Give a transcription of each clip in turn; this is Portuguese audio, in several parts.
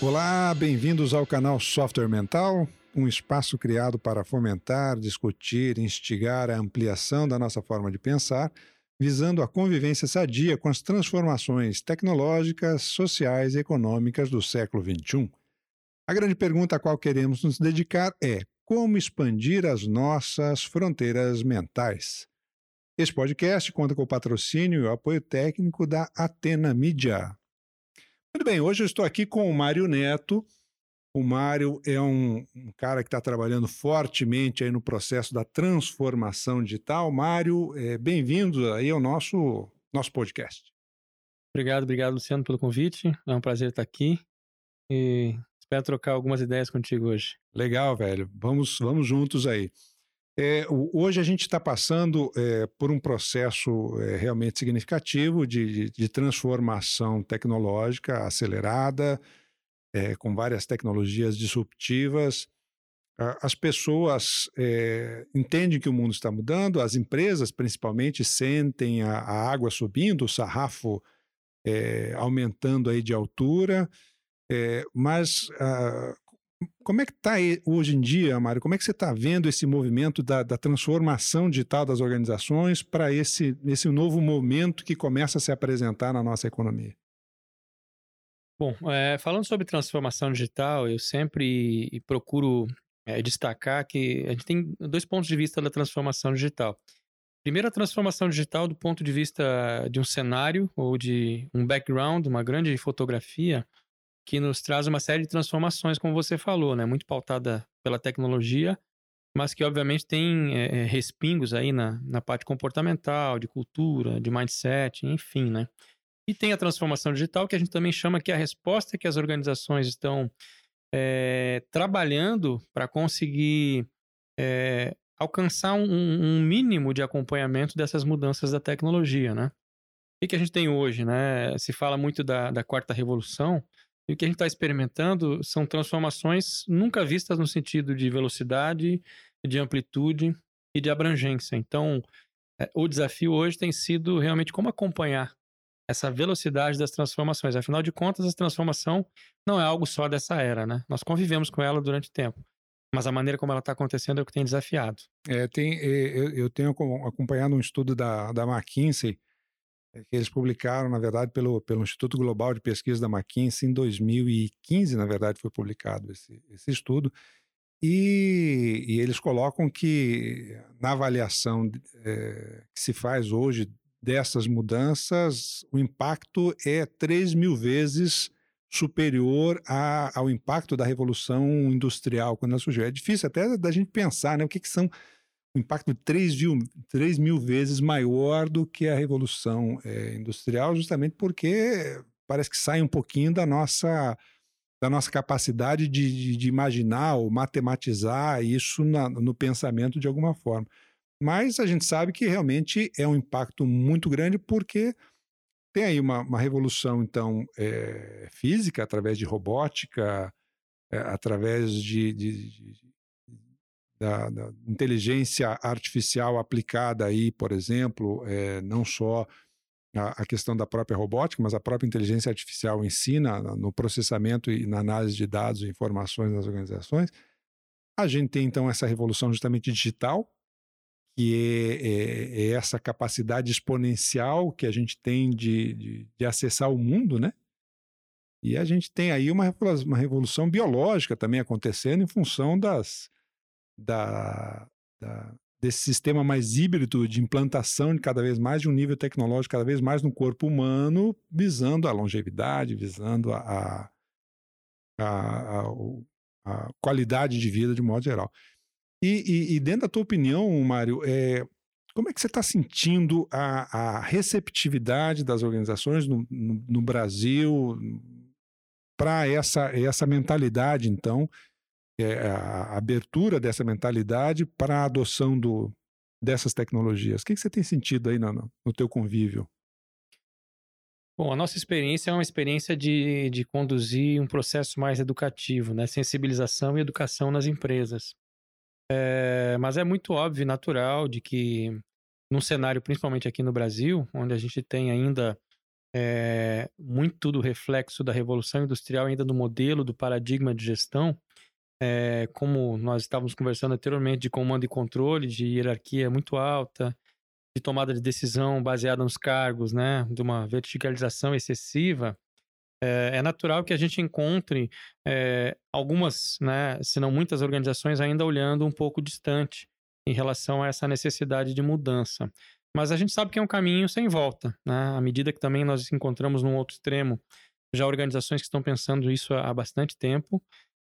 Olá, bem-vindos ao canal Software Mental, um espaço criado para fomentar, discutir, instigar a ampliação da nossa forma de pensar, visando a convivência sadia com as transformações tecnológicas, sociais e econômicas do século XXI. A grande pergunta a qual queremos nos dedicar é como expandir as nossas fronteiras mentais. Esse podcast conta com o patrocínio e o apoio técnico da Atena Media. Muito bem, hoje eu estou aqui com o Mário Neto. O Mário é um, um cara que está trabalhando fortemente aí no processo da transformação digital. Mário, é, bem-vindo aí ao nosso, nosso podcast. Obrigado, obrigado, Luciano, pelo convite. É um prazer estar aqui e espero trocar algumas ideias contigo hoje. Legal, velho. Vamos, vamos juntos aí. É, hoje a gente está passando é, por um processo é, realmente significativo de, de, transformação tecnológica acelerada, é, com várias tecnologias disruptivas. As pessoas é, entendem que o mundo está mudando, as empresas principalmente sentem a, a água subindo, o sarrafo é, aumentando aí de altura, mas ah, como é que está hoje em dia, Mário? Como é que você está vendo esse movimento da, da, transformação digital das organizações para esse, esse novo momento que começa a se apresentar na nossa economia? Bom, é, falando sobre transformação digital, eu sempre procuro é, destacar que a gente tem dois pontos de vista da transformação digital. Primeiro, a transformação digital do ponto de vista de um cenário ou de um background, uma grande fotografia, que nos traz uma série de transformações, como você falou, né? Muito pautada pela tecnologia, mas que obviamente tem é, respingos aí na, na parte comportamental, de cultura, de mindset, enfim, né? E tem a transformação digital, que a gente também chama que é a resposta que as organizações estão é, trabalhando para conseguir é, alcançar um, um, mínimo de acompanhamento dessas mudanças da tecnologia, né? O que, a gente tem hoje, né? Se fala muito da, da quarta revolução, e o que a gente está experimentando são transformações nunca vistas no sentido de velocidade, de amplitude e de abrangência. Então, é, o desafio hoje tem sido realmente como acompanhar essa velocidade das transformações. Afinal de contas, a transformação não é algo só dessa era, né? Nós convivemos com ela durante tempo. Mas a maneira como ela está acontecendo é o que tem desafiado. É, tem, eu, eu tenho acompanhado um estudo da, da McKinsey é que eles publicaram, na verdade, pelo, pelo Instituto Global de Pesquisa da McKinsey, em 2015, na verdade, foi publicado esse, esse estudo, e, e, eles colocam que na avaliação é, que se faz hoje dessas mudanças, o impacto é 3 mil vezes superior a, ao impacto da Revolução Industrial quando ela surgiu. É difícil até da gente pensar né, o que, que são um impacto 3 mil, 3 mil vezes maior do que a Revolução é, Industrial, justamente porque parece que sai um pouquinho da nossa, da nossa capacidade de, de, de imaginar ou matematizar isso na, no pensamento de alguma forma. Mas a gente sabe que realmente é um impacto muito grande porque tem aí uma, uma revolução, então, é, física, através de robótica, é, através de, de, da, da, inteligência artificial aplicada aí, por exemplo, é, não só a, a, questão da própria robótica, mas a própria inteligência artificial ensina no processamento e na análise de dados e informações das organizações. A gente tem então essa revolução justamente digital, que é, é, é essa capacidade exponencial que a gente tem de, de, de acessar o mundo, né? E a gente tem aí uma, uma revolução biológica também acontecendo em função das, da, da, desse sistema mais híbrido de implantação de cada vez mais de um nível tecnológico cada vez mais no corpo humano, visando a longevidade, visando a, a, a, a qualidade de vida de modo geral. E, e, e, dentro da tua opinião, Mário, é, como é que você está sentindo a, a, receptividade das organizações no, no, no Brasil para essa, essa mentalidade, então, é, a abertura dessa mentalidade para a adoção do, dessas tecnologias. O que, que você tem sentido aí no, no teu convívio? Bom, a nossa experiência é uma experiência de, de conduzir um processo mais educativo, né? sensibilização e educação nas empresas. É, mas é muito óbvio e natural de que, num cenário, principalmente aqui no Brasil, onde a gente tem ainda é, muito do reflexo da revolução industrial ainda no modelo do paradigma de gestão, é, como nós estávamos conversando anteriormente, de comando e controle, de hierarquia muito alta, de tomada de decisão baseada nos cargos, né, de uma verticalização excessiva, é, é natural que a gente encontre é, algumas, né, se não muitas organizações ainda olhando um pouco distante em relação a essa necessidade de mudança. Mas a gente sabe que é um caminho sem volta, né? À medida que também nós encontramos num outro extremo já organizações que estão pensando isso há bastante tempo,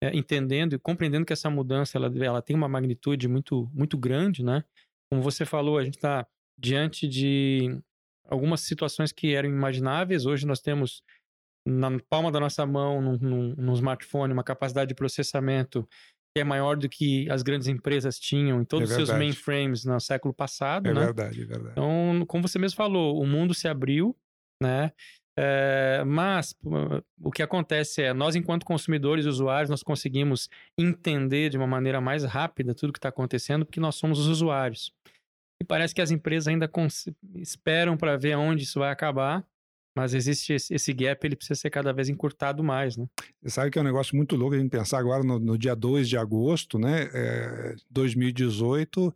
é, entendendo e compreendendo que essa mudança ela, ela tem uma magnitude muito, muito grande, né? Como você falou, a gente está diante de algumas situações que eram imagináveis. Hoje nós temos na palma da nossa mão, no smartphone, uma capacidade de processamento que é maior do que as grandes empresas tinham em todos é os seus mainframes no século passado, é né? verdade, é verdade. Então, como você mesmo falou, o mundo se abriu, né? É, mas o que acontece é, nós enquanto consumidores e usuários, nós conseguimos entender de uma maneira mais rápida tudo que está acontecendo, porque nós somos os usuários. E parece que as empresas ainda esperam para ver onde isso vai acabar, mas existe esse, esse, gap, ele precisa ser cada vez encurtado mais, né? Você sabe que é um negócio muito louco a gente pensar agora no, no dia 2 de agosto, né? É, 2018,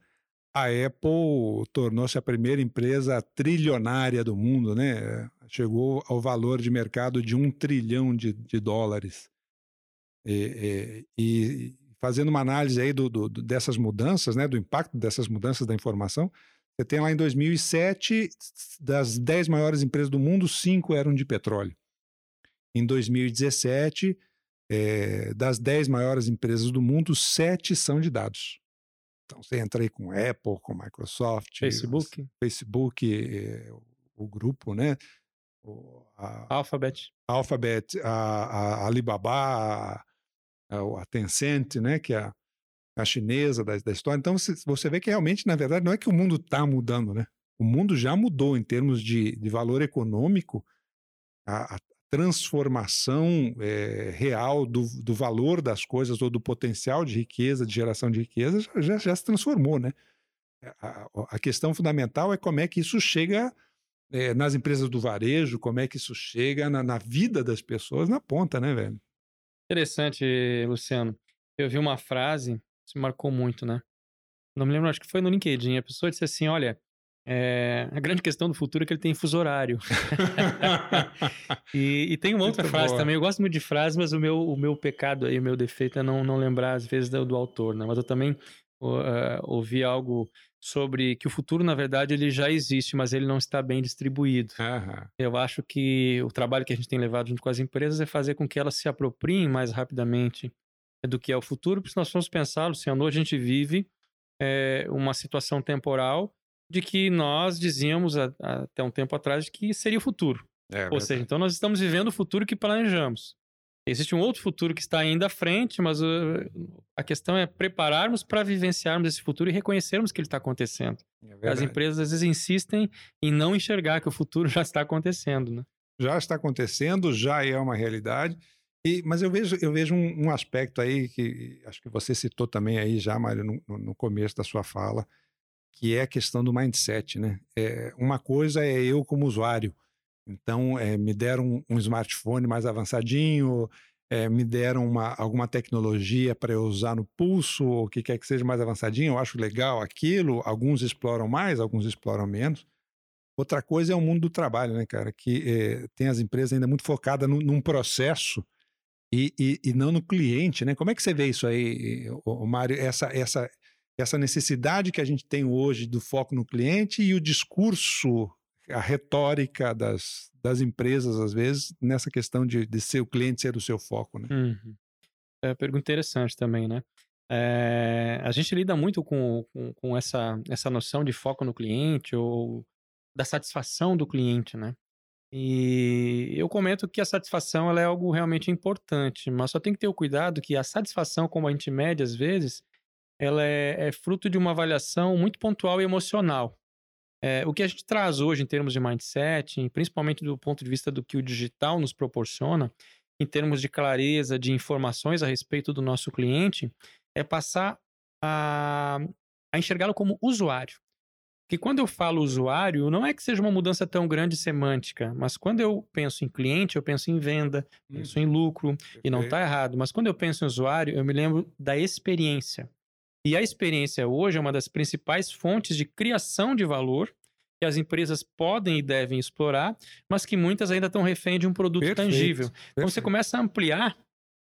a Apple tornou-se a primeira empresa trilionária do mundo, né? Chegou ao valor de mercado de um trilhão de, de dólares. E, e, e, fazendo uma análise aí do, do, dessas mudanças, né? Do impacto dessas mudanças da informação, você tem lá em 2007, das 10 maiores empresas do mundo, 5 eram de petróleo. Em 2017, é, das 10 maiores empresas do mundo, 7 são de dados. Então você entra aí com Apple, com Microsoft, Facebook, Facebook, é, o grupo, né? A, Alphabet, Alphabet, a, a Alibaba, a, a Tencent, né? Que é a chinesa da, da história. Então você, você vê que realmente, na verdade, não é que o mundo está mudando, né? O mundo já mudou em termos de, de valor econômico. A, a transformação é, real do, do valor das coisas ou do potencial de riqueza, de geração de riqueza, já, já se transformou, né? A, a, questão fundamental é como é que isso chega é, nas empresas do varejo, como é que isso chega na, na vida das pessoas na ponta, né, velho? Interessante, Luciano. Eu vi uma frase isso marcou muito, né? Não me lembro, acho que foi no LinkedIn. A pessoa disse assim: olha, é, a grande questão do futuro é que ele tem fuso horário. e, e, tem uma outra muito frase boa. também. Eu gosto muito de frases, mas o meu, o meu pecado aí, o meu defeito é não, não lembrar, às vezes, do, do autor, né? Mas eu também uh, ouvi algo sobre que o futuro, na verdade, ele já existe, mas ele não está bem distribuído. Uhum. Eu acho que o trabalho que a gente tem levado junto com as empresas é fazer com que elas se apropriem mais rapidamente do que é o futuro, porque se nós formos pensar, Luciano, a gente vive é, uma situação temporal de que nós dizíamos a, a, até um tempo atrás que seria o futuro. É, Ou seja, então nós estamos vivendo o futuro que planejamos. Existe um outro futuro que está ainda à frente, mas uh, a questão é prepararmos para vivenciarmos esse futuro e reconhecermos que ele está acontecendo. É As empresas às vezes insistem em não enxergar que o futuro já está acontecendo, né? Já está acontecendo, já é uma realidade. E, mas eu vejo, eu vejo um, um, aspecto aí que acho que você citou também aí já, Mário, no, no, começo da sua fala, que é a questão do mindset, né? É, uma coisa é eu como usuário. Então, é, me deram um, smartphone mais avançadinho, é, me deram uma, alguma tecnologia para eu usar no pulso, o que quer que seja mais avançadinho, eu acho legal aquilo. Alguns exploram mais, alguns exploram menos. Outra coisa é o mundo do trabalho, né, cara? Que é, tem as empresas ainda muito focadas num, num processo e, e, e, não no cliente, né? Como é que você vê isso aí, Mário? Essa, essa, essa necessidade que a gente tem hoje do foco no cliente e o discurso, a retórica das, das empresas, às vezes, nessa questão de, de ser o cliente ser o seu foco, né? Uhum. É uma pergunta interessante também, né? É, a gente lida muito com, com, com, essa, essa noção de foco no cliente ou da satisfação do cliente, né? E eu comento que a satisfação ela é algo realmente importante, mas só tem que ter o cuidado que a satisfação, como a gente mede às vezes, ela é, é fruto de uma avaliação muito pontual e emocional. É, o que a gente traz hoje em termos de mindset, principalmente do ponto de vista do que o digital nos proporciona, em termos de clareza, de informações a respeito do nosso cliente, é passar a, a enxergá-lo como usuário. que quando eu falo usuário, não é que seja uma mudança tão grande semântica, mas quando eu penso em cliente, eu penso em venda, hum. penso em lucro, e não está errado. Mas quando eu penso em usuário, eu me lembro da experiência. E a experiência hoje é uma das principais fontes de criação de valor que as empresas podem e devem explorar, mas que muitas ainda estão refém de um produto Perfeito. tangível. Perfeito. Então você começa a ampliar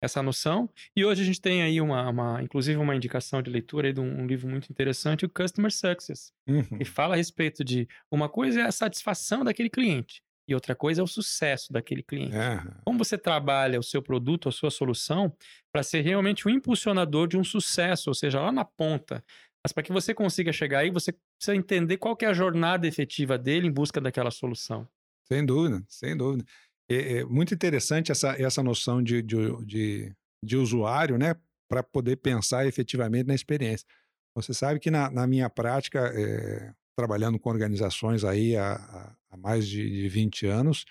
essa noção. E hoje a gente tem aí uma, uma inclusive uma indicação de leitura de um, um, livro muito interessante, o Customer Success, uhum. que fala a respeito de uma coisa é a satisfação daquele cliente e outra coisa é o sucesso daquele cliente. Uhum. Como você trabalha o seu produto, a sua solução, para ser realmente o um impulsionador de um sucesso, ou seja, lá na ponta. Mas para que você consiga chegar aí, você precisa entender qual é a jornada efetiva dele em busca daquela solução. Sem dúvida, sem dúvida. É, é muito interessante essa, essa noção de, de, de, de usuário, né? Para poder pensar efetivamente na experiência. Você sabe que na, na minha prática, é, trabalhando com organizações aí há, há mais de, de 20 anos,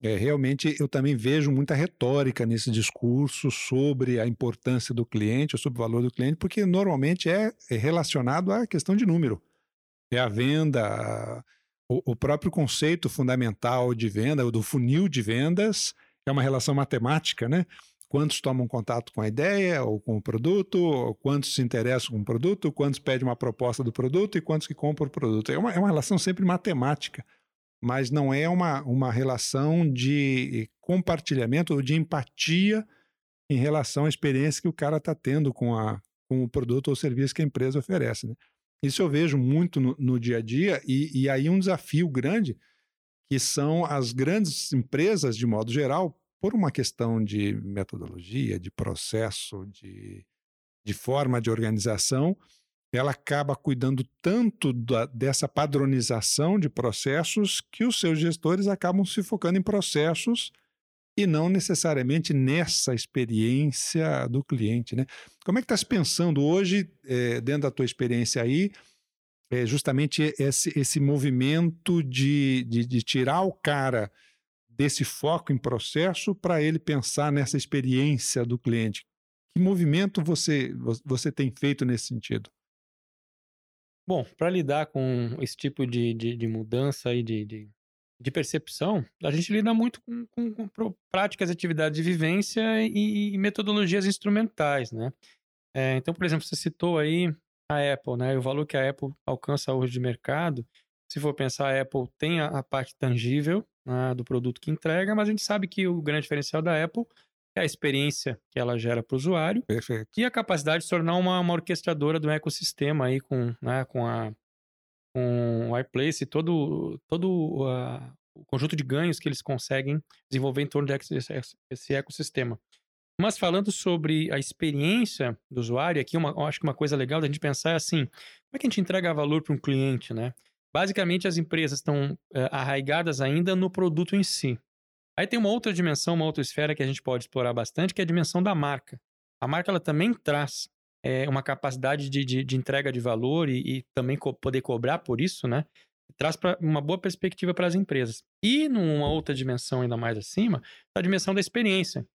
é, realmente eu também vejo muita retórica nesse discurso sobre a importância do cliente, ou sobre o valor do cliente, porque normalmente é, é relacionado à questão de número. É a venda, o, o, próprio conceito fundamental de venda, do funil de vendas, é uma relação matemática, né? Quantos tomam contato com a ideia ou com o produto, quantos se interessam com o produto, quantos pedem uma proposta do produto e quantos que compram o produto. É uma, é uma relação sempre matemática mas não é uma, uma relação de compartilhamento ou de empatia em relação à experiência que o cara está tendo com, a, com o produto ou serviço que a empresa oferece. Né? Isso eu vejo muito no, no dia a dia, e, e aí um desafio grande, que são as grandes empresas, de modo geral, por uma questão de metodologia, de processo, de, de forma de organização, ela acaba cuidando tanto da, dessa padronização de processos que os seus gestores acabam se focando em processos e não necessariamente nessa experiência do cliente. Né? Como é que está se pensando hoje, é, dentro da tua experiência aí, é justamente esse, esse movimento de, de, de tirar o cara desse foco em processo para ele pensar nessa experiência do cliente? Que movimento você, você tem feito nesse sentido? Bom, para lidar com esse tipo de, de, de mudança e de, de, de, percepção, a gente lida muito com, com, com práticas, atividades de vivência e, e metodologias instrumentais, né? É, então, por exemplo, você citou aí a Apple, né? O valor que a Apple alcança hoje de mercado. Se for pensar, a Apple tem a, a parte tangível né, do produto que entrega, mas a gente sabe que o grande diferencial da Apple é a experiência que ela gera para o usuário Perfeito. e a capacidade de se tornar uma, uma orquestradora do ecossistema aí com, né, com, a, com o iPlace e todo, todo uh, o conjunto de ganhos que eles conseguem desenvolver em torno desse ecossistema. Mas falando sobre a experiência do usuário, aqui uma, eu acho que uma coisa legal da gente pensar é assim, como é que a gente entrega valor para um cliente, né? Basicamente, as empresas estão uh, arraigadas ainda no produto em si. Aí tem uma outra dimensão, uma outra esfera que a gente pode explorar bastante, que é a dimensão da marca. A marca ela também traz é, uma capacidade de, de, de, entrega de valor e, e também co poder cobrar por isso, né? Traz pra, uma boa perspectiva para as empresas. E numa outra dimensão ainda mais acima, a dimensão da experiência.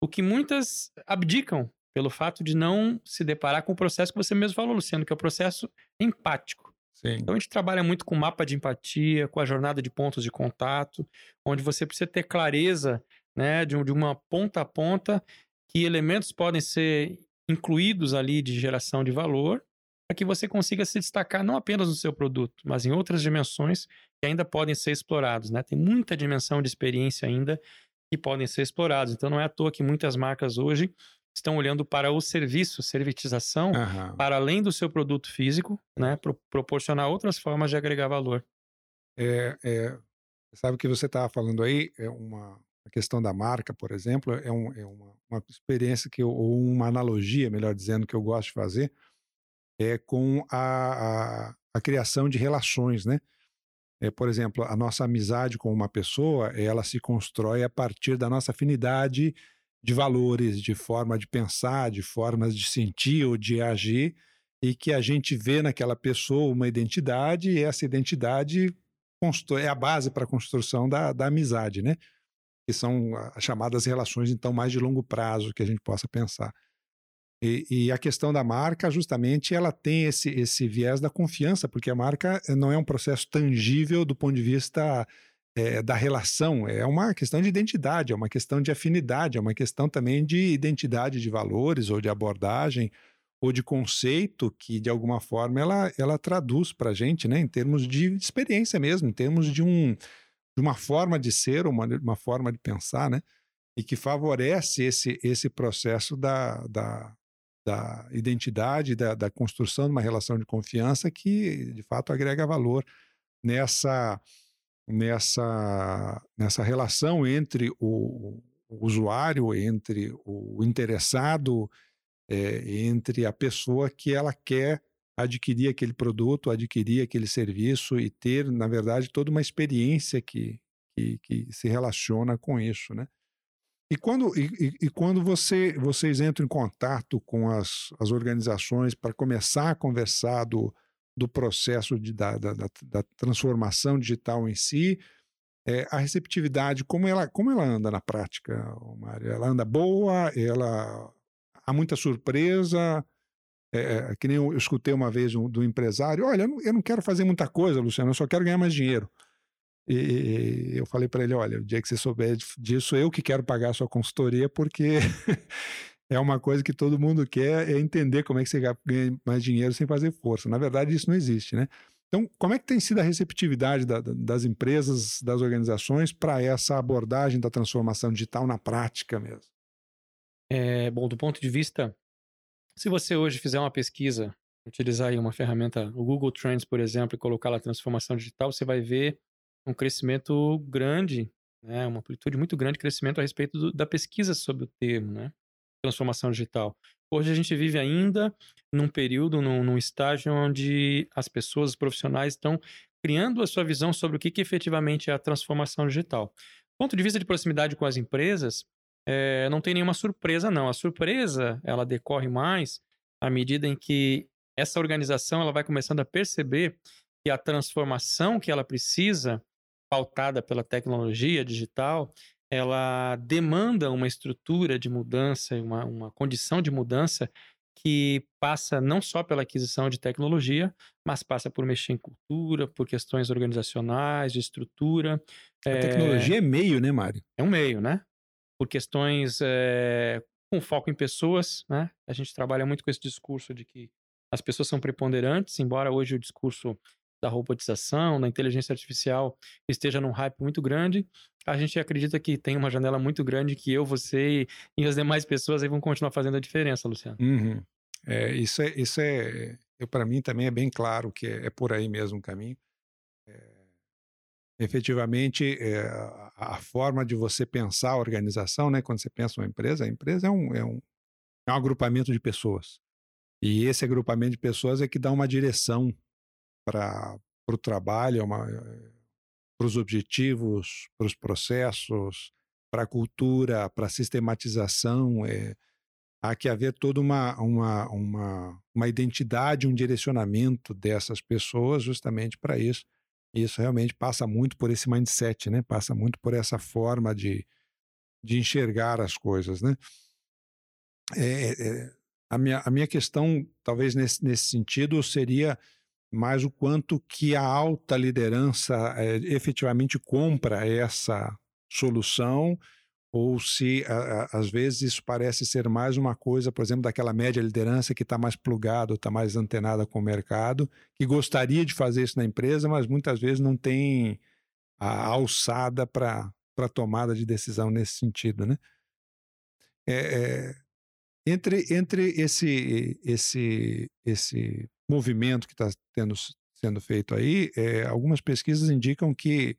O que muitas abdicam pelo fato de não se deparar com o processo que você mesmo falou, Luciano, que é o processo empático. Sim. Então a gente trabalha muito com mapa de empatia, com a jornada de pontos de contato, onde você precisa ter clareza né, de, de uma ponta a ponta que elementos podem ser incluídos ali de geração de valor para que você consiga se destacar não apenas no seu produto, mas em outras dimensões que ainda podem ser explorados. Né? Tem muita dimensão de experiência ainda que podem ser explorados. Então não é à toa que muitas marcas hoje estão olhando para o serviço, servitização, uhum. para além do seu produto físico, né, pro, proporcionar outras formas de agregar valor. É, é, sabe o que você estava falando aí, é uma a questão da marca, por exemplo, é, um, é uma, uma, experiência que eu, ou uma analogia, melhor dizendo, que eu gosto de fazer, é com a, a, a criação de relações, né? É, por exemplo, a nossa amizade com uma pessoa, ela se constrói a partir da nossa afinidade de valores, de forma de pensar, de formas de sentir ou de agir, e que a gente vê naquela pessoa uma identidade, e essa identidade é a base para a construção da, da amizade, né? Que são as chamadas relações, então, mais de longo prazo que a gente possa pensar. E, e, a questão da marca, justamente, ela tem esse, esse viés da confiança, porque a marca não é um processo tangível do ponto de vista é, da relação, é uma questão de identidade, é uma questão de afinidade, é uma questão também de identidade de valores ou de abordagem ou de conceito que, de alguma forma, ela, ela traduz para a gente, né, em termos de experiência mesmo, em termos de, um, de uma forma de ser, uma, uma forma de pensar, né, e que favorece esse, esse processo da, da, da identidade, da, da construção de uma relação de confiança que, de fato, agrega valor nessa, nessa, nessa relação entre o, o usuário, entre o interessado, é, entre a pessoa que ela quer adquirir aquele produto, adquirir aquele serviço e ter, na verdade, toda uma experiência que, que, que se relaciona com isso, né? E quando, e, e, quando você, vocês entram em contato com as, as organizações para começar a conversar do, do processo de, da, da, da, transformação digital em si, é, a receptividade, como ela, como ela anda na prática, Mário? Ela anda boa, ela há muita surpresa, é, é, que nem eu escutei uma vez do, do empresário, olha, eu não, eu não, quero fazer muita coisa, Luciano, eu só quero ganhar mais dinheiro. E eu falei para ele, olha, o dia que você souber disso, eu que quero pagar a sua consultoria, porque é uma coisa que todo mundo quer, é entender como é que você ganha mais dinheiro sem fazer força. Na verdade, isso não existe, né? Então, como é que tem sido a receptividade da, das empresas, das organizações para essa abordagem da transformação digital na prática mesmo? É, bom, do ponto de vista, se você hoje fizer uma pesquisa, utilizar uma ferramenta, o Google Trends, por exemplo, e colocar lá transformação digital, você vai ver um crescimento grande, né, uma amplitude muito grande de crescimento a respeito do, da pesquisa sobre o termo, né, transformação digital. Hoje a gente vive ainda num período, num, num estágio onde as pessoas, os profissionais estão criando a sua visão sobre o que, que efetivamente é a transformação digital. Do ponto de vista de proximidade com as empresas, é, não tem nenhuma surpresa, não. A surpresa, ela decorre mais à medida em que essa organização ela vai começando a perceber que a transformação que ela precisa, pautada pela tecnologia digital, ela demanda uma estrutura de mudança, uma, uma condição de mudança que passa não só pela aquisição de tecnologia, mas passa por mexer em cultura, por questões organizacionais, de estrutura. A é... tecnologia é meio, né, Mário? É um meio, né? por questões é, com foco em pessoas, né? A gente trabalha muito com esse discurso de que as pessoas são preponderantes, embora hoje o discurso da robotização, da inteligência artificial esteja num hype muito grande, a gente acredita que tem uma janela muito grande que eu, você e as demais pessoas aí vão continuar fazendo a diferença, Luciano. Uhum. É, isso é, isso é, para mim também é bem claro que é, é por aí mesmo o caminho. É, efetivamente é, a, forma de você pensar a organização, né? Quando você pensa uma empresa, a empresa é um, é um, é um agrupamento de pessoas. E esse agrupamento de pessoas é que dá uma direção para o trabalho, para os objetivos, para os processos, para a cultura, para a sistematização. É, há que haver toda uma, uma, uma, uma identidade, um direcionamento dessas pessoas justamente para isso isso realmente passa muito por esse mindset, né? Passa muito por essa forma de, de enxergar as coisas, né? É, é, a, minha, a minha questão, talvez nesse, nesse sentido, seria mais o quanto que a alta liderança é, efetivamente compra essa solução ou se a, a, às vezes isso parece ser mais uma coisa, por exemplo, daquela média liderança que está mais plugado, está mais antenada com o mercado, que gostaria de fazer isso na empresa, mas muitas vezes não tem a alçada para tomada de decisão nesse sentido, né? É, é, entre entre esse esse esse movimento que está sendo feito aí, é, algumas pesquisas indicam que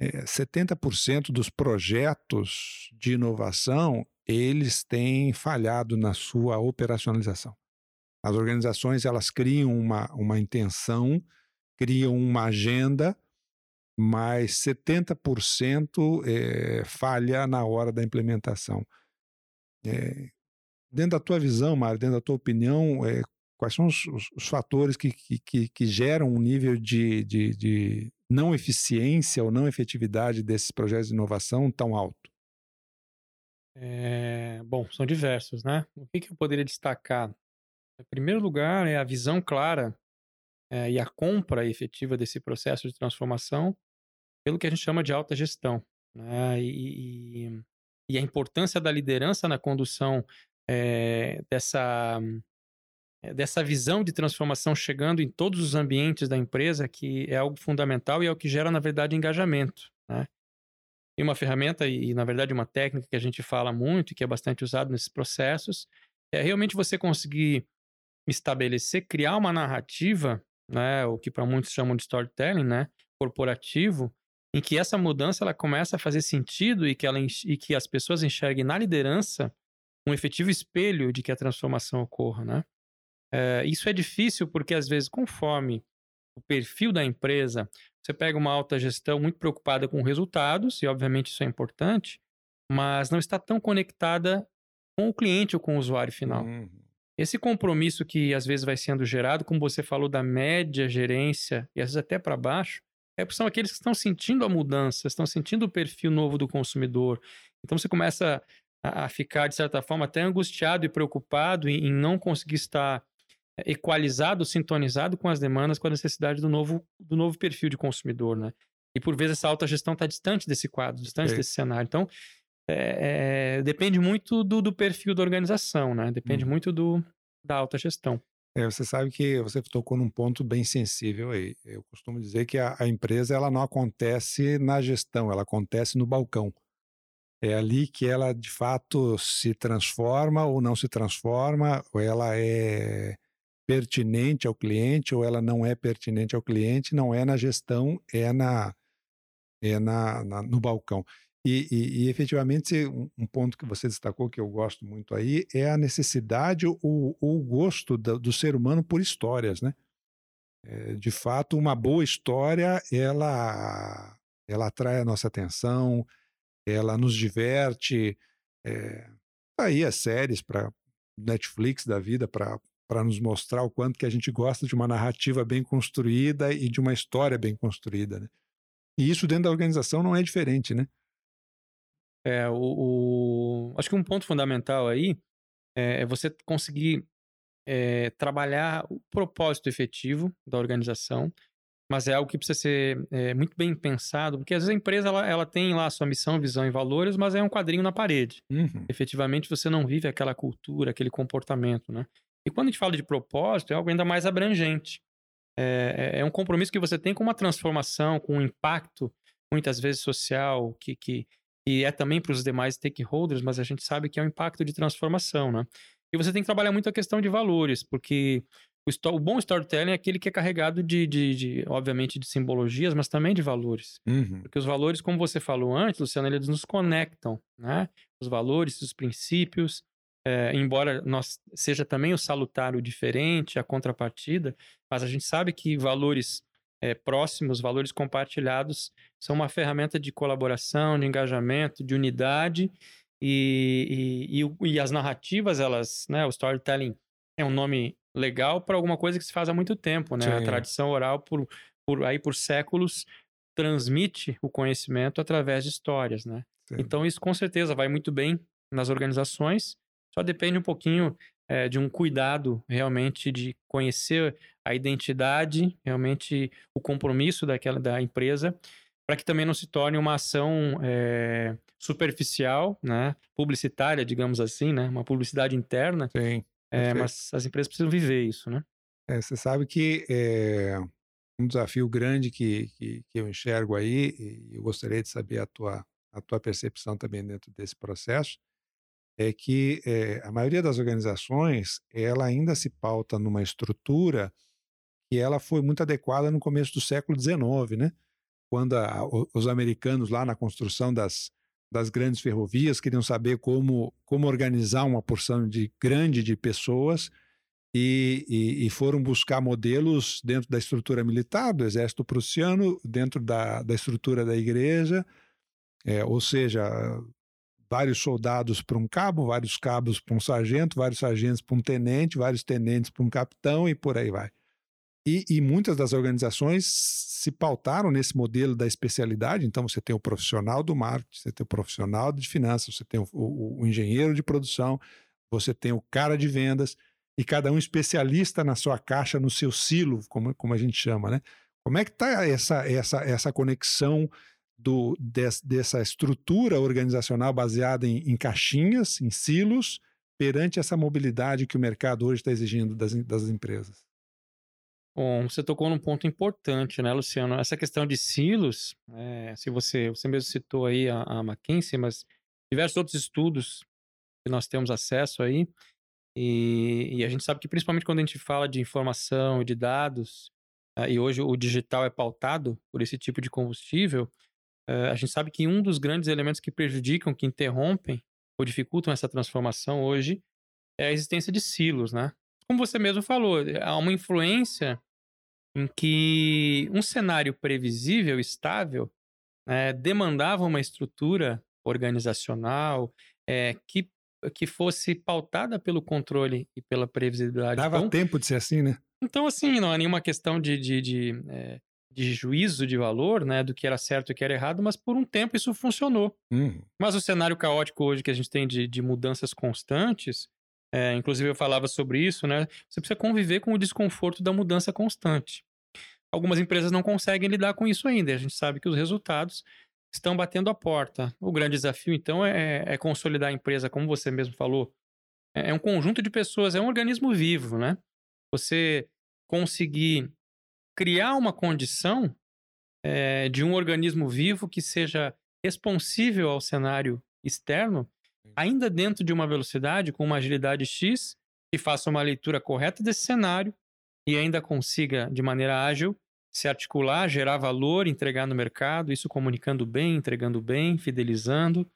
é, 70% dos projetos de inovação eles têm falhado na sua operacionalização. As organizações elas criam uma, uma intenção, criam uma agenda, mas 70% é, falha na hora da implementação. É, dentro da tua visão, Mário, dentro da tua opinião, é, quais são os, os, os fatores que, que, que, geram um nível de, de, de não eficiência ou não efetividade desses projetos de inovação tão alto? É, bom, são diversos, né? O que, que eu poderia destacar? Em primeiro lugar, é a visão clara é, e a compra efetiva desse processo de transformação pelo que a gente chama de alta gestão. Né? E, e, e, a importância da liderança na condução é, dessa, dessa visão de transformação chegando em todos os ambientes da empresa, que é algo fundamental e é o que gera, na verdade, engajamento. Né? E uma ferramenta e, na verdade, uma técnica que a gente fala muito e que é bastante usado nesses processos é realmente você conseguir estabelecer, criar uma narrativa, né, o que para muitos chamam de storytelling, né, corporativo, em que essa mudança ela começa a fazer sentido e que, ela, e que as pessoas enxerguem na liderança um efetivo espelho de que a transformação ocorra, né? É, isso é difícil porque às vezes conforme o perfil da empresa, você pega uma alta gestão muito preocupada com resultados, e obviamente isso é importante, mas não está tão conectada com o cliente ou com o usuário final. Uhum. Esse compromisso que às vezes vai sendo gerado, como você falou, da média gerência, e às vezes até para baixo, é, são aqueles que estão sentindo a mudança, estão sentindo o perfil novo do consumidor. Então você começa a, a ficar, de certa forma, até angustiado e preocupado em, em não conseguir estar equalizado, sintonizado com as demandas, com a necessidade do novo, do novo perfil de consumidor, né? E por vezes essa alta gestão está distante desse quadro, distante é. desse cenário. Então, é, é, depende muito do, do, perfil da organização, né? Depende hum. muito do, da alta gestão. É, você sabe que você tocou num ponto bem sensível aí. Eu costumo dizer que a, a empresa ela não acontece na gestão, ela acontece no balcão. É ali que ela de fato se transforma ou não se transforma, ou ela é pertinente ao cliente ou ela não é pertinente ao cliente, não é na gestão, é na é na, na no balcão. E, e, e efetivamente, um, ponto que você destacou que eu gosto muito aí é a necessidade ou o gosto do, do, ser humano por histórias, né? É, de fato, uma boa história, ela, ela atrai a nossa atenção, ela nos diverte. É, tá aí as séries para Netflix da vida para para nos mostrar o quanto que a gente gosta de uma narrativa bem construída e de uma história bem construída. Né? E isso dentro da organização não é diferente, né? É, o, o... Acho que um ponto fundamental aí é, é você conseguir é, trabalhar o propósito efetivo da organização, mas é algo que precisa ser é, muito bem pensado, porque às vezes a empresa ela, ela, tem lá a sua missão, visão e valores, mas é um quadrinho na parede. Uhum. Efetivamente você não vive aquela cultura, aquele comportamento, né? E quando a gente fala de propósito, é algo ainda mais abrangente. É, é, é um compromisso que você tem com uma transformação, com um impacto, muitas vezes social, que, que, que é também para os demais stakeholders, mas a gente sabe que é um impacto de transformação, né? E você tem que trabalhar muito a questão de valores, porque o, o bom storytelling é aquele que é carregado de, de, de, obviamente, de simbologias, mas também de valores. Uhum. Porque os valores, como você falou antes, Luciano, eles nos conectam, né? Os valores, os princípios, é, embora nós seja também o salutar o diferente, a contrapartida, mas a gente sabe que valores é, próximos, valores compartilhados, são uma ferramenta de colaboração, de engajamento, de unidade e, e, e, e as narrativas, elas, né, o storytelling é um nome legal para alguma coisa que se faz há muito tempo, né? Sim. A tradição oral por, por aí por séculos transmite o conhecimento através de histórias, né? Sim. Então isso com certeza vai muito bem nas organizações só depende um pouquinho é, de um cuidado realmente de conhecer a identidade, realmente o compromisso daquela da empresa, para que também não se torne uma ação é, superficial, né, publicitária, digamos assim, né, uma publicidade interna. Sim. É, mas as empresas precisam viver isso, né? É, você sabe que é um desafio grande que, que, que, eu enxergo aí, e eu gostaria de saber a tua, a tua percepção também dentro desse processo, é que é, a maioria das organizações ela ainda se pauta numa estrutura que ela foi muito adequada no começo do século XIX, né? Quando a, os americanos lá na construção das, das grandes ferrovias queriam saber como, como organizar uma porção de grande de pessoas e, e, e, foram buscar modelos dentro da estrutura militar do exército prussiano, dentro da, da estrutura da igreja, é, ou seja, vários soldados para um cabo, vários cabos para um sargento, vários sargentos para um tenente, vários tenentes para um capitão e por aí vai. E, e, muitas das organizações se pautaram nesse modelo da especialidade. Então, você tem o profissional do marketing, você tem o profissional de finanças, você tem o, o, o engenheiro de produção, você tem o cara de vendas, e cada um especialista na sua caixa, no seu silo, como, como a gente chama, né? Como é que está essa, essa, essa conexão do, des, dessa estrutura organizacional baseada em, em, caixinhas, em silos, perante essa mobilidade que o mercado hoje está exigindo das, das empresas? Bom, você tocou num ponto importante, né, Luciano? Essa questão de silos, é, se você, você mesmo citou aí a, a McKinsey, mas diversos outros estudos que nós temos acesso aí, e, e, a gente sabe que principalmente quando a gente fala de informação e de dados, uh, e hoje o digital é pautado por esse tipo de combustível, uh, a gente sabe que um dos grandes elementos que prejudicam, que interrompem ou dificultam essa transformação hoje é a existência de silos, né? Como você mesmo falou, há uma influência em que um cenário previsível, estável, né, demandava uma estrutura organizacional é, que que fosse pautada pelo controle e pela previsibilidade. Dava então, tempo de ser assim, né? Então, assim, não é nenhuma questão de, de, de, é, de, juízo de valor, né, do que era certo e o que era errado, mas por um tempo isso funcionou. Uhum. Mas o cenário caótico hoje que a gente tem de, de mudanças constantes, é, inclusive eu falava sobre isso, né, você precisa conviver com o desconforto da mudança constante. Algumas empresas não conseguem lidar com isso ainda, a gente sabe que os resultados estão batendo a porta. O grande desafio, então, é, é consolidar a empresa, como você mesmo falou. É, é um conjunto de pessoas, é um organismo vivo, né? Você conseguir criar uma condição é, de um organismo vivo que seja responsível ao cenário externo, ainda dentro de uma velocidade, com uma agilidade X, que faça uma leitura correta desse cenário e ainda consiga, de maneira ágil, se articular, gerar valor, entregar no mercado, isso comunicando bem, entregando bem, fidelizando.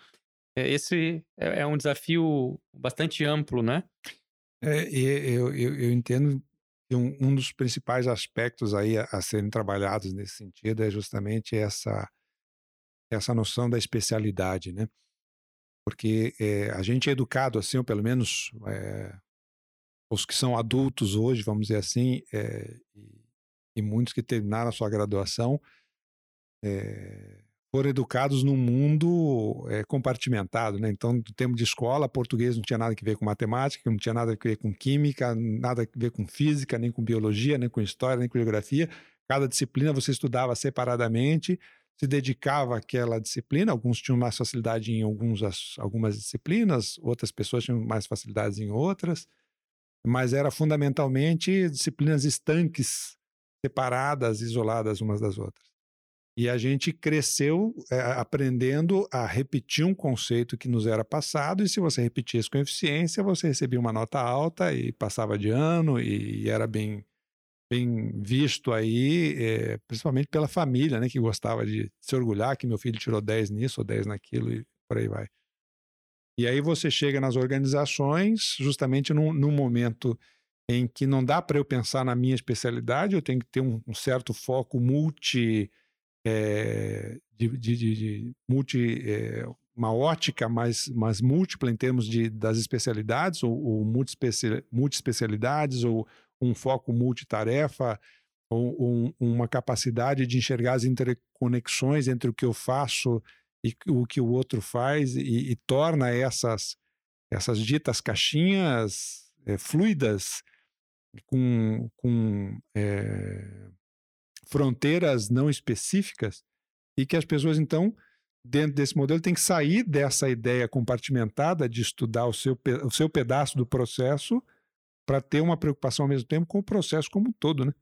É, esse é, é um desafio bastante amplo, né? É, eu, eu, eu entendo que um, um, dos principais aspectos aí a, a, serem trabalhados nesse sentido é justamente essa, essa noção da especialidade, né? Porque é, a gente é educado assim, ou pelo menos é, os que são adultos hoje, vamos dizer assim, é, e muitos que terminaram a sua graduação é, foram educados num mundo é, compartimentado, né? Então, no tempo de escola, português não tinha nada a ver com matemática, não tinha nada a ver com química, nada a ver com física, nem com biologia, nem com história, nem com geografia. Cada disciplina você estudava separadamente, se dedicava àquela disciplina. Alguns tinham mais facilidade em alguns, algumas disciplinas, outras pessoas tinham mais facilidades em outras, mas era fundamentalmente disciplinas estanques separadas, isoladas umas das outras. E a gente cresceu é, aprendendo a repetir um conceito que nos era passado, e se você repetisse com eficiência, você recebia uma nota alta e passava de ano, e, e era bem, bem visto aí, é, principalmente pela família, né, que gostava de se orgulhar que meu filho tirou 10 nisso ou 10 naquilo, e por aí vai. E aí você chega nas organizações, justamente num, num momento em que não dá para eu pensar na minha especialidade, eu tenho que ter um, um certo foco multi, é, de, de, de, multi é, uma ótica mais, mais múltipla em termos de, das especialidades, ou, ou multi-especialidades, ou um foco multitarefa, ou, ou uma capacidade de enxergar as interconexões entre o que eu faço e o que o outro faz, e, e torna essas, essas ditas caixinhas é, fluidas com, com é, fronteiras não específicas e que as pessoas, então, dentro desse modelo, têm que sair dessa ideia compartimentada de estudar o seu, o seu pedaço do processo para ter uma preocupação ao mesmo tempo com o processo como um todo, né?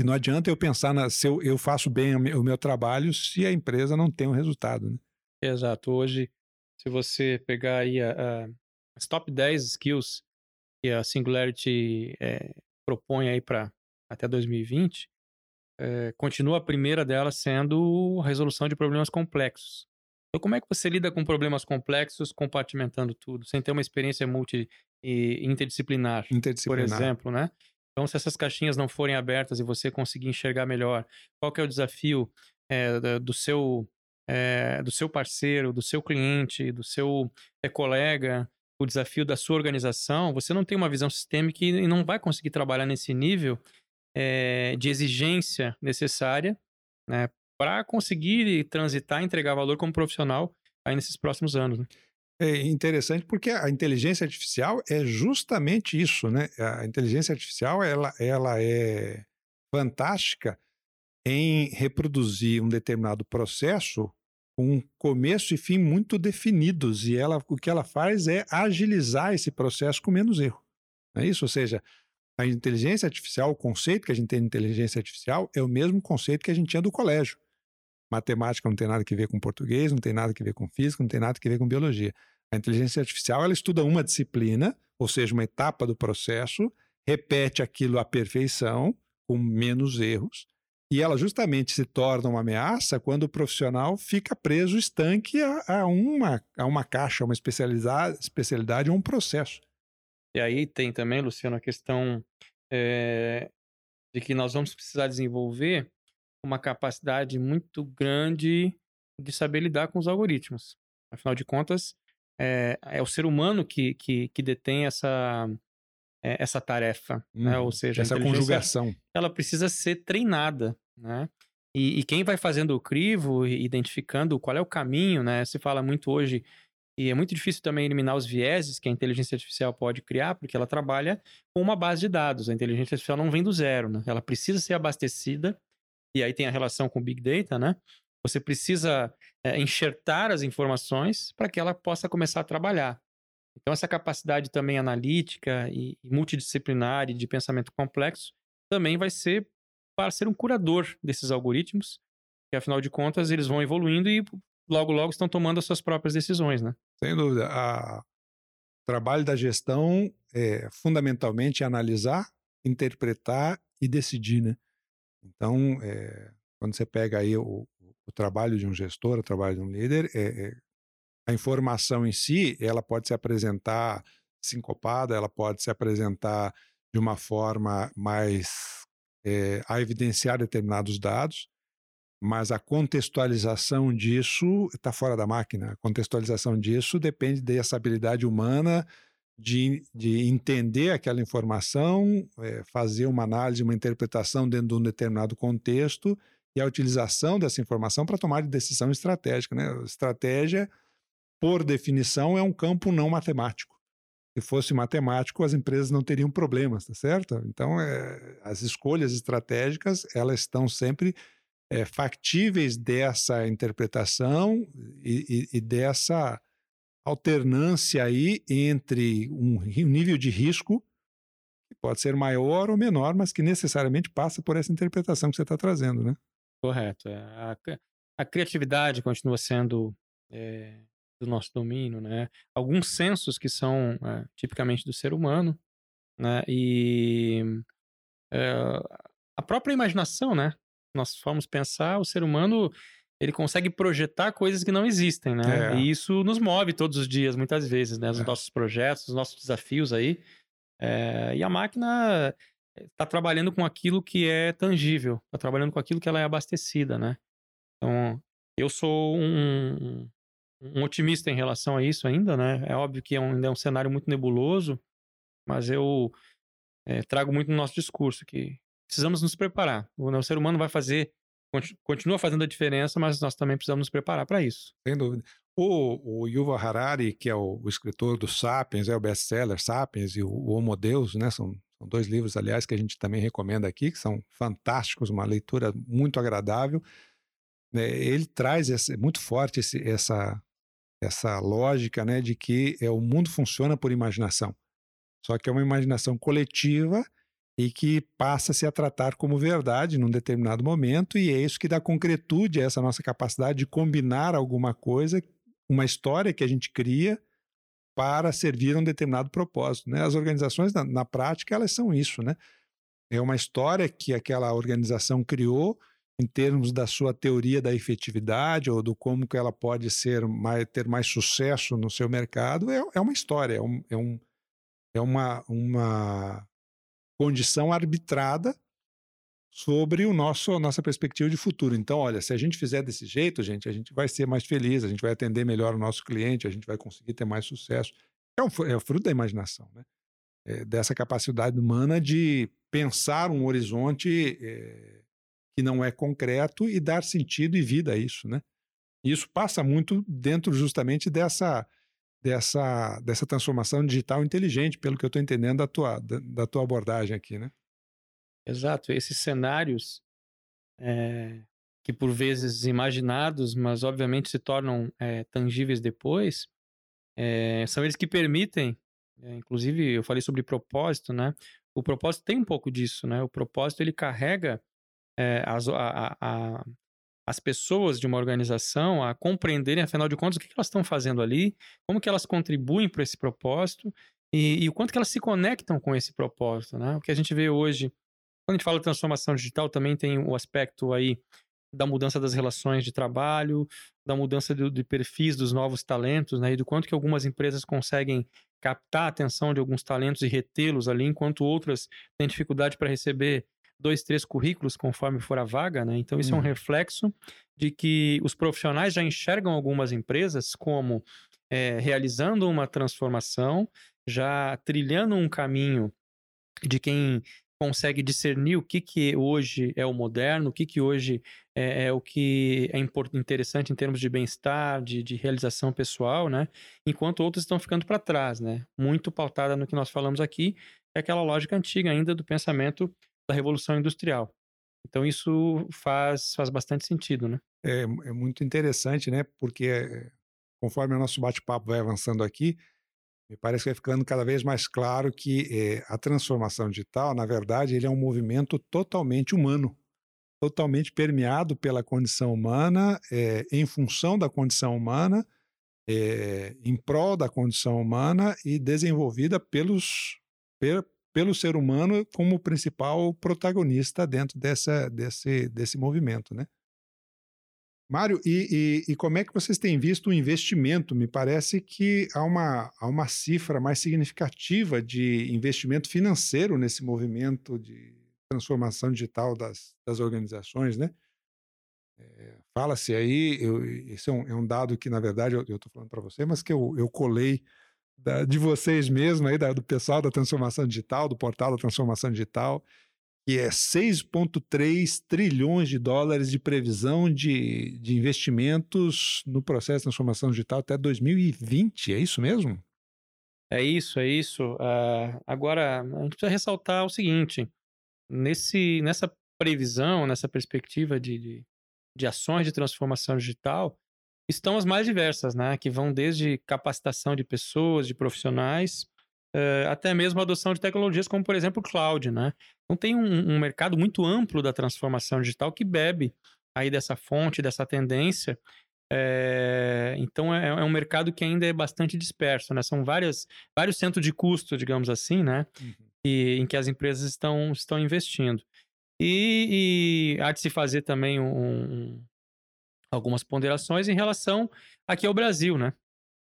E não adianta eu pensar na, se eu, eu faço bem o meu trabalho se a empresa não tem um resultado, né? Exato. Hoje, se você pegar aí a, a, as top 10 skills que a Singularity é, propõe aí para até 2020, é, continua a primeira delas sendo a resolução de problemas complexos. Então, como é que você lida com problemas complexos compartimentando tudo, sem ter uma experiência multi e interdisciplinar, interdisciplinar, por exemplo, né? Então, se essas caixinhas não forem abertas e você conseguir enxergar melhor, qual que é o desafio é, do seu é, do seu parceiro, do seu cliente, do seu é, colega, o desafio da sua organização, você não tem uma visão sistêmica e não vai conseguir trabalhar nesse nível é, de exigência necessária né, para conseguir transitar e entregar valor como profissional aí nesses próximos anos. Né? É interessante porque a inteligência artificial é justamente isso, né? A inteligência artificial ela, ela é fantástica em reproduzir um determinado processo com começo e fim muito definidos e ela o que ela faz é agilizar esse processo com menos erro. É isso? Ou seja, a inteligência artificial, o conceito que a gente tem de inteligência artificial é o mesmo conceito que a gente tinha do colégio. Matemática não tem nada a ver com português, não tem nada a ver com física, não tem nada a ver com biologia. A inteligência artificial ela estuda uma disciplina, ou seja, uma etapa do processo, repete aquilo à perfeição, com menos erros, e ela justamente se torna uma ameaça quando o profissional fica preso, estanque a, a uma, a uma caixa, uma especialidade, especialidade ou um processo. E aí tem também, Luciano, a questão é, de que nós vamos precisar desenvolver uma capacidade muito grande de saber lidar com os algoritmos. Afinal de contas, é, é o ser humano que, que, que detém essa, é, essa tarefa, uhum. né? ou uhum. seja, essa conjugação. Ela precisa ser treinada, né? E, e, quem vai fazendo o crivo, identificando qual é o caminho, né? Se fala muito hoje e é muito difícil também eliminar os vieses que a inteligência artificial pode criar, porque ela trabalha com uma base de dados. A inteligência artificial não vem do zero, né? Ela precisa ser abastecida, e aí tem a relação com o Big Data, né? Você precisa é, enxertar as informações para que ela possa começar a trabalhar. Então, essa capacidade também analítica e, e multidisciplinar e de pensamento complexo também vai ser para ser um curador desses algoritmos, que afinal de contas eles vão evoluindo e logo, logo estão tomando as suas próprias decisões, né? Sem dúvida. A... O trabalho da gestão é fundamentalmente analisar, interpretar e decidir, né? Então, é... quando você pega aí o, o, trabalho de um gestor, o trabalho de um líder, é, é... a informação em si, ela pode se apresentar sincopada, ela pode se apresentar de uma forma mais é, a evidenciar determinados dados, mas a contextualização disso está fora da máquina. A contextualização disso depende dessa habilidade humana de, de entender aquela informação, é, fazer uma análise, uma interpretação dentro de um determinado contexto e a utilização dessa informação para tomar decisão estratégica. Né? Estratégia, por definição, é um campo não matemático. Se fosse matemático, as empresas não teriam problemas, tá certo? Então, é, as escolhas estratégicas elas estão sempre é, factíveis dessa interpretação e, e, e, dessa alternância aí entre um nível de risco que pode ser maior ou menor, mas que necessariamente passa por essa interpretação que você está trazendo, né? Correto. É, a, a criatividade continua sendo é, do nosso domínio, né? Alguns sensos que são é, tipicamente do ser humano, né? E é, a própria imaginação, né? Nós formos pensar, o ser humano ele consegue projetar coisas que não existem, né? É. E isso nos move todos os dias, muitas vezes, né? Os é. nossos projetos, os nossos desafios aí. É... E a máquina está trabalhando com aquilo que é tangível, está trabalhando com aquilo que ela é abastecida, né? Então, eu sou um, um otimista em relação a isso ainda, né? É óbvio que é um, é um cenário muito nebuloso, mas eu é, trago muito no nosso discurso que precisamos nos preparar. O, ser humano vai fazer, continua fazendo a diferença, mas nós também precisamos nos preparar para isso. Sem dúvida. O, o Yuval Harari, que é o, o escritor do Sapiens, é o best-seller Sapiens e o, o Homo Deus, né? São, são dois livros, aliás, que a gente também recomenda aqui, que são fantásticos, uma leitura muito agradável. É, ele traz esse, muito forte esse, essa, essa lógica né, de que é, o mundo funciona por imaginação. Só que é uma imaginação coletiva e que passa-se a tratar como verdade num determinado momento, e é isso que dá concretude a essa nossa capacidade de combinar alguma coisa, uma história que a gente cria para servir a um determinado propósito. Né? As organizações, na, na prática, elas são isso. Né? É uma história que aquela organização criou em termos da sua teoria da efetividade ou do como que ela pode ser mais, ter mais sucesso no seu mercado, é, é uma história, é, um, é, um, é uma, uma condição arbitrada sobre o nosso nossa perspectiva de futuro. Então, olha, se a gente fizer desse jeito, gente, a gente vai ser mais feliz, a gente vai atender melhor o nosso cliente, a gente vai conseguir ter mais sucesso. É, é o fruto da imaginação, né? É dessa capacidade humana de pensar um horizonte é, que não é concreto e dar sentido e vida a isso, né? Isso passa muito dentro justamente dessa dessa dessa transformação digital inteligente, pelo que eu estou entendendo da tua da, da, tua abordagem aqui, né? Exato. Esses cenários é, que por vezes imaginados, mas obviamente se tornam é, tangíveis depois, é, são eles que permitem, inclusive eu falei sobre propósito, né? O propósito tem um pouco disso, né? O propósito ele carrega as, a, a, as pessoas de uma organização a compreenderem, afinal de contas, o que elas estão fazendo ali, como que elas contribuem para esse propósito e, e, o quanto que elas se conectam com esse propósito, né? O que a gente vê hoje, quando a gente fala de transformação digital, também tem o aspecto aí da mudança das relações de trabalho, da mudança de, de, perfis dos novos talentos, né? E do quanto que algumas empresas conseguem captar a atenção de alguns talentos e retê-los ali, enquanto outras têm dificuldade para receber dois, três currículos conforme for a vaga, né? Então isso hum. é um uhum. reflexo de que os profissionais já enxergam algumas empresas como é, realizando uma transformação, já trilhando um caminho de quem consegue discernir o que, que hoje é o moderno, o que, que hoje é, é o que é interessante em termos de bem-estar, de, de, realização pessoal, né? Enquanto outros estão ficando para trás, né? Muito pautada no que nós falamos aqui, é aquela lógica antiga ainda do pensamento da Revolução Industrial. Então isso faz, faz bastante sentido, né? É, é muito interessante, né? Porque conforme o nosso bate-papo vai avançando aqui, me parece que vai ficando cada vez mais claro que é, a transformação digital, na verdade, ele é um movimento totalmente humano, totalmente permeado pela condição humana, é, em função da condição humana, é, em prol da condição humana e desenvolvida pelos, per, pelo ser humano como principal protagonista dentro dessa, desse, desse movimento, né? Mário, e, e, e, como é que vocês têm visto o investimento? Me parece que há uma, há uma cifra mais significativa de investimento financeiro nesse movimento de transformação digital das, das organizações, né? É, Fala-se aí, eu, esse é um, é um, dado que, na verdade, eu estou falando para você, mas que eu, eu colei da, de vocês mesmo, aí, da, do pessoal da transformação digital, do portal da transformação digital, que é 6,3 trilhões de dólares de previsão de, de investimentos no processo de transformação digital até 2020. É isso mesmo? É isso, é isso. Uh, agora, a gente precisa ressaltar o seguinte: nesse, nessa previsão, nessa perspectiva de, de, de ações de transformação digital, estão as mais diversas, né? Que vão desde capacitação de pessoas, de profissionais, uh, até mesmo a adoção de tecnologias como, por exemplo, o cloud, né? Então tem um, um, mercado muito amplo da transformação digital que bebe aí dessa fonte, dessa tendência. É, então é, é, um mercado que ainda é bastante disperso, né? São várias, vários centros de custo, digamos assim, né? Uhum. E, em que as empresas estão, estão investindo. E, e há de se fazer também um, algumas ponderações em relação aqui ao Brasil, né?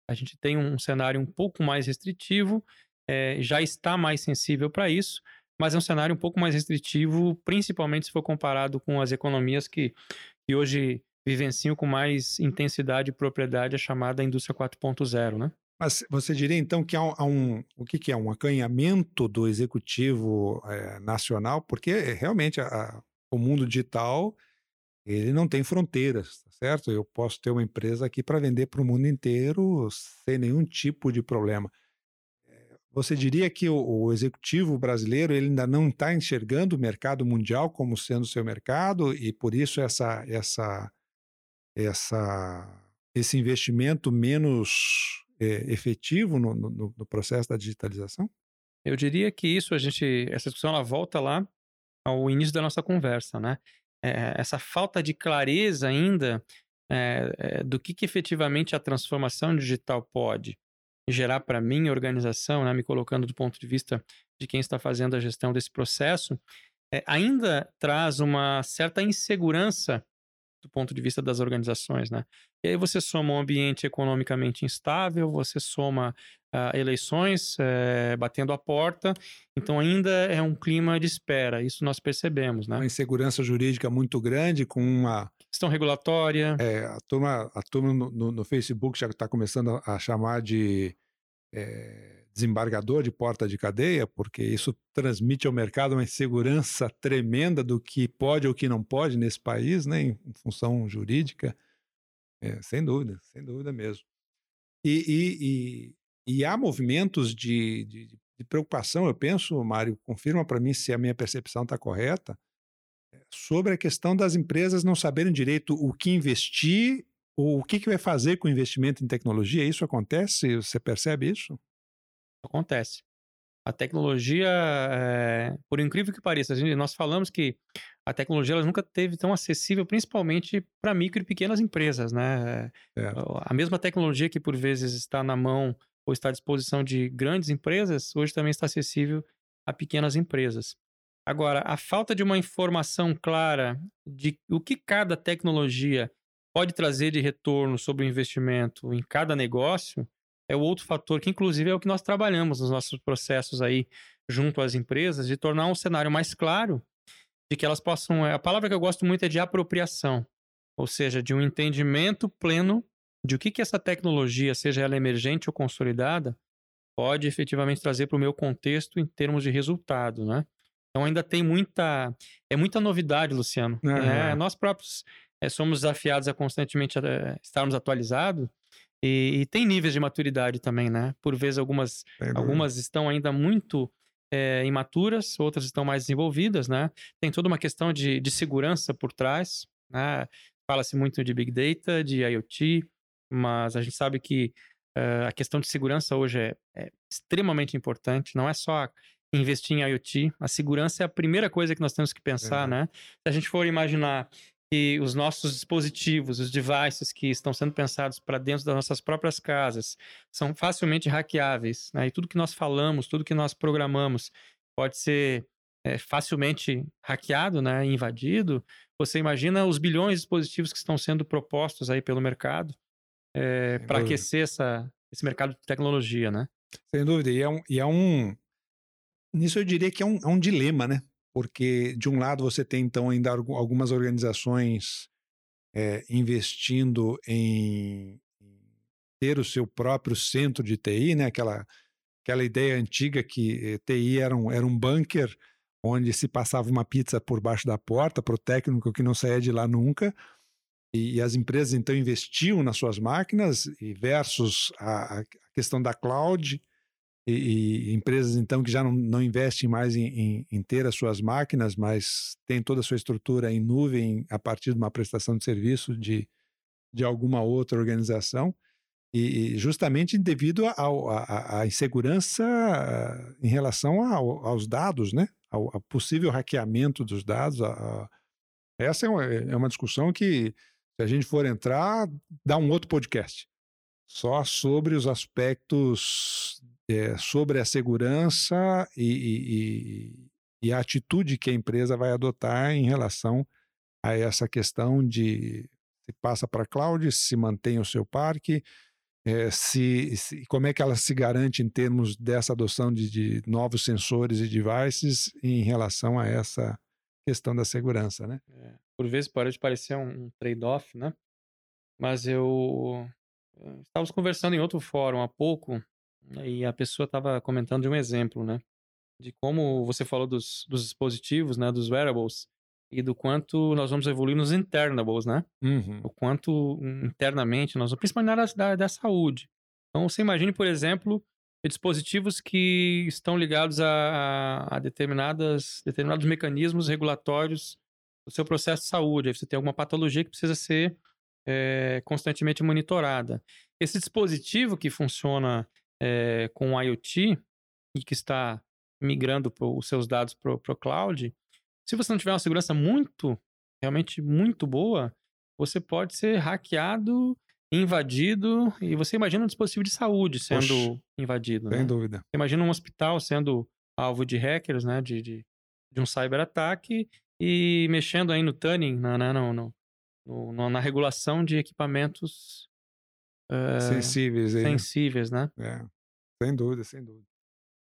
A gente tem um cenário um pouco mais restritivo, é, já está mais sensível para isso, mas é um cenário um pouco mais restritivo, principalmente se for comparado com as economias que, que hoje vivenciam com mais intensidade e propriedade a chamada indústria 4.0, né? Mas você diria então que há um, há um o que, que, é um acanhamento do executivo é, nacional, porque realmente a, o mundo digital ele não tem fronteiras, tá certo? Eu posso ter uma empresa aqui para vender para o mundo inteiro sem nenhum tipo de problema. Você diria que o, o executivo brasileiro ele ainda não está enxergando o mercado mundial como sendo seu mercado e por isso essa, essa, essa, esse investimento menos é, efetivo no, no, no, processo da digitalização? Eu diria que isso a gente essa discussão ela volta lá ao início da nossa conversa, né? É, essa falta de clareza ainda é, do que, que efetivamente a transformação digital pode gerar para minha organização, né, me colocando do ponto de vista de quem está fazendo a gestão desse processo, é, ainda traz uma certa insegurança do ponto de vista das organizações, né? E aí você soma um ambiente economicamente instável, você soma uh, eleições uh, batendo a porta, então ainda é um clima de espera, isso nós percebemos, né? Uma insegurança jurídica muito grande, com uma... Questão regulatória. É, a turma, a turma no, no, Facebook já está começando a chamar de é, desembargador de porta de cadeia, porque isso transmite ao mercado uma insegurança tremenda do que pode ou que não pode nesse país, né, em função jurídica. É, sem dúvida, sem dúvida mesmo. E, e, e, e há movimentos de, de, de, preocupação, eu penso, Mário, confirma para mim se a minha percepção está correta, é, sobre a questão das empresas não saberem direito o que investir ou o que, que vai fazer com o investimento em tecnologia. Isso acontece? Você percebe isso? Acontece. A tecnologia, é, por incrível que pareça, gente, nós falamos que a tecnologia ela nunca teve tão acessível, principalmente para micro e pequenas empresas, né? É. A mesma tecnologia que por vezes está na mão ou está à disposição de grandes empresas, hoje também está acessível a pequenas empresas. Agora, a falta de uma informação clara de o que cada tecnologia pode trazer de retorno sobre o investimento em cada negócio é o outro fator que, inclusive, é o que nós trabalhamos nos nossos processos aí junto às empresas, de tornar um cenário mais claro, de que elas possam. A palavra que eu gosto muito é de apropriação, ou seja, de um entendimento pleno de o que, que essa tecnologia, seja ela emergente ou consolidada, pode efetivamente trazer para o meu contexto em termos de resultado, né? Então ainda tem muita, é muita novidade, Luciano. Uhum. É, nós próprios é, somos desafiados a constantemente é, estarmos atualizados e, e, tem níveis de maturidade também, né? Por vezes algumas, algumas estão ainda muito é, imaturas, outras estão mais desenvolvidas, né? Tem toda uma questão de, de segurança por trás, né? Fala-se muito de Big Data, de IoT, mas a gente sabe que uh, a questão de segurança hoje é, é, extremamente importante. Não é só investir em IoT, a segurança é a primeira coisa que nós temos que pensar, né? Se a gente for imaginar que os nossos dispositivos, os devices que estão sendo pensados para dentro das nossas próprias casas, são facilmente hackeáveis. Né? E tudo que nós falamos, tudo que nós programamos pode ser é, facilmente hackeado, né? invadido. Você imagina os bilhões de dispositivos que estão sendo propostos aí pelo mercado é, eh, para aquecer essa, esse mercado de tecnologia, né? Sem dúvida. E é um, e é um... Nisso eu diria que é um, é um dilema, né? Porque de um lado você tem então ainda algumas organizações é, investindo em ter o seu próprio centro de TI, né? Aquela aquela ideia antiga que eh, TI era um, era um bunker onde se passava uma pizza por baixo da porta para o técnico que não saía de lá nunca. E, e, as empresas então investiam nas suas máquinas e versus a, a questão da cloud e, e, empresas então que já não, não investem mais em, em, em, ter as suas máquinas, mas tem toda a sua estrutura em nuvem a partir de uma prestação de serviço de, de alguma outra organização, e, justamente devido à insegurança em relação ao, aos dados, né? Ao, ao, possível hackeamento dos dados. A, a, essa é uma, é uma discussão que, se a gente for entrar, dá um outro podcast só sobre os aspectos é, sobre a segurança e, e, e, a atitude que a empresa vai adotar em relação a essa questão de se passa para cloud, se mantém o seu parque, é, se, se, como é que ela se garante em termos dessa adoção de, de novos sensores e devices em relação a essa questão da segurança, né? É, por vezes pode parecer um, um trade-off, né? Mas eu estávamos conversando em outro fórum há pouco e a pessoa estava comentando de um exemplo, né? De como você falou dos, dos dispositivos, né? Dos wearables e do quanto nós vamos evoluir nos internables, né? Uhum. O quanto internamente nós, principalmente na área da, da saúde. Então, você imagine, por exemplo, dispositivos que estão ligados a, a, determinadas, determinados mecanismos regulatórios do seu processo de saúde. Aí você tem alguma patologia que precisa ser é, constantemente monitorada. Esse dispositivo que funciona é, com o IoT e que está migrando pro, os seus dados para o cloud, se você não tiver uma segurança muito, realmente muito boa, você pode ser hackeado, invadido, e você imagina um dispositivo de saúde sendo invadido. Sem né? dúvida. Imagina um hospital sendo alvo de hackers, né, de, de, de um cyberataque, e mexendo aí no tuning, na, na, no, no, na regulação de equipamentos sensíveis, aí, né? sensíveis, né? É, sem dúvida, sem dúvida.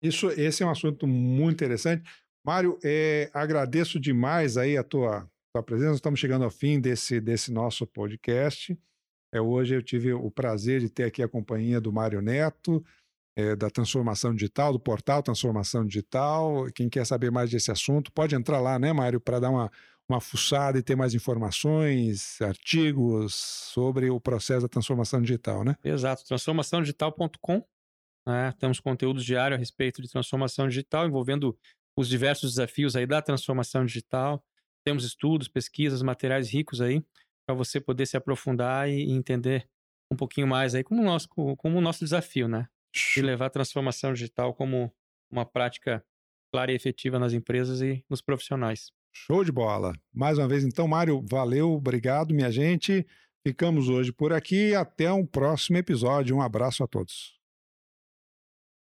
Isso, esse é um assunto muito interessante. Mário, é, agradeço demais aí a tua, tua presença. Estamos chegando ao fim desse, desse nosso podcast. É, hoje eu tive o prazer de ter aqui a companhia do Mário Neto, é, da transformação digital, do portal Transformação Digital. Quem quer saber mais desse assunto, pode entrar lá, né, Mário, para dar uma, uma fuçada e ter mais informações, artigos sobre o processo da transformação digital, né? Exato, transformaçãodigital.com. Né? Temos conteúdos diários a respeito de transformação digital, envolvendo os diversos desafios aí da transformação digital. Temos estudos, pesquisas, materiais ricos aí para você poder se aprofundar e entender um pouquinho mais aí como o nosso, como o nosso desafio, né? De levar a transformação digital como uma prática clara e efetiva nas empresas e nos profissionais. Show de bola. Mais uma vez, então, Mário, valeu, obrigado, minha gente. Ficamos hoje por aqui. Até um próximo episódio. Um abraço a todos.